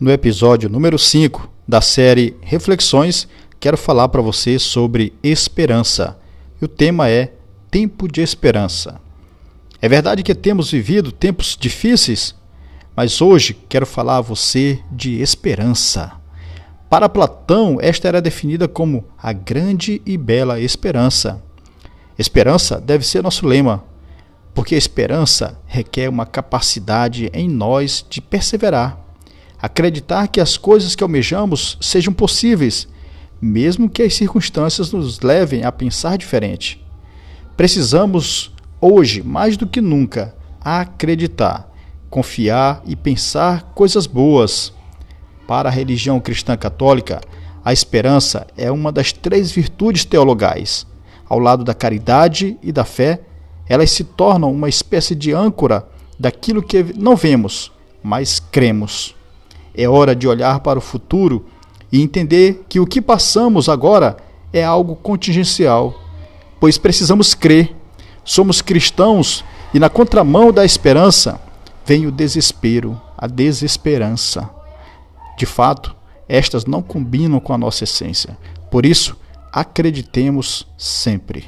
No episódio número 5 da série Reflexões, quero falar para você sobre esperança. E o tema é Tempo de Esperança. É verdade que temos vivido tempos difíceis, mas hoje quero falar a você de esperança. Para Platão, esta era definida como a grande e bela esperança. Esperança deve ser nosso lema, porque a esperança requer uma capacidade em nós de perseverar acreditar que as coisas que almejamos sejam possíveis, mesmo que as circunstâncias nos levem a pensar diferente. Precisamos, hoje, mais do que nunca, acreditar, confiar e pensar coisas boas. Para a religião cristã católica, a esperança é uma das três virtudes teologais. Ao lado da caridade e da fé, elas se tornam uma espécie de âncora daquilo que não vemos, mas cremos. É hora de olhar para o futuro e entender que o que passamos agora é algo contingencial, pois precisamos crer. Somos cristãos e na contramão da esperança vem o desespero, a desesperança. De fato, estas não combinam com a nossa essência. Por isso, acreditemos sempre.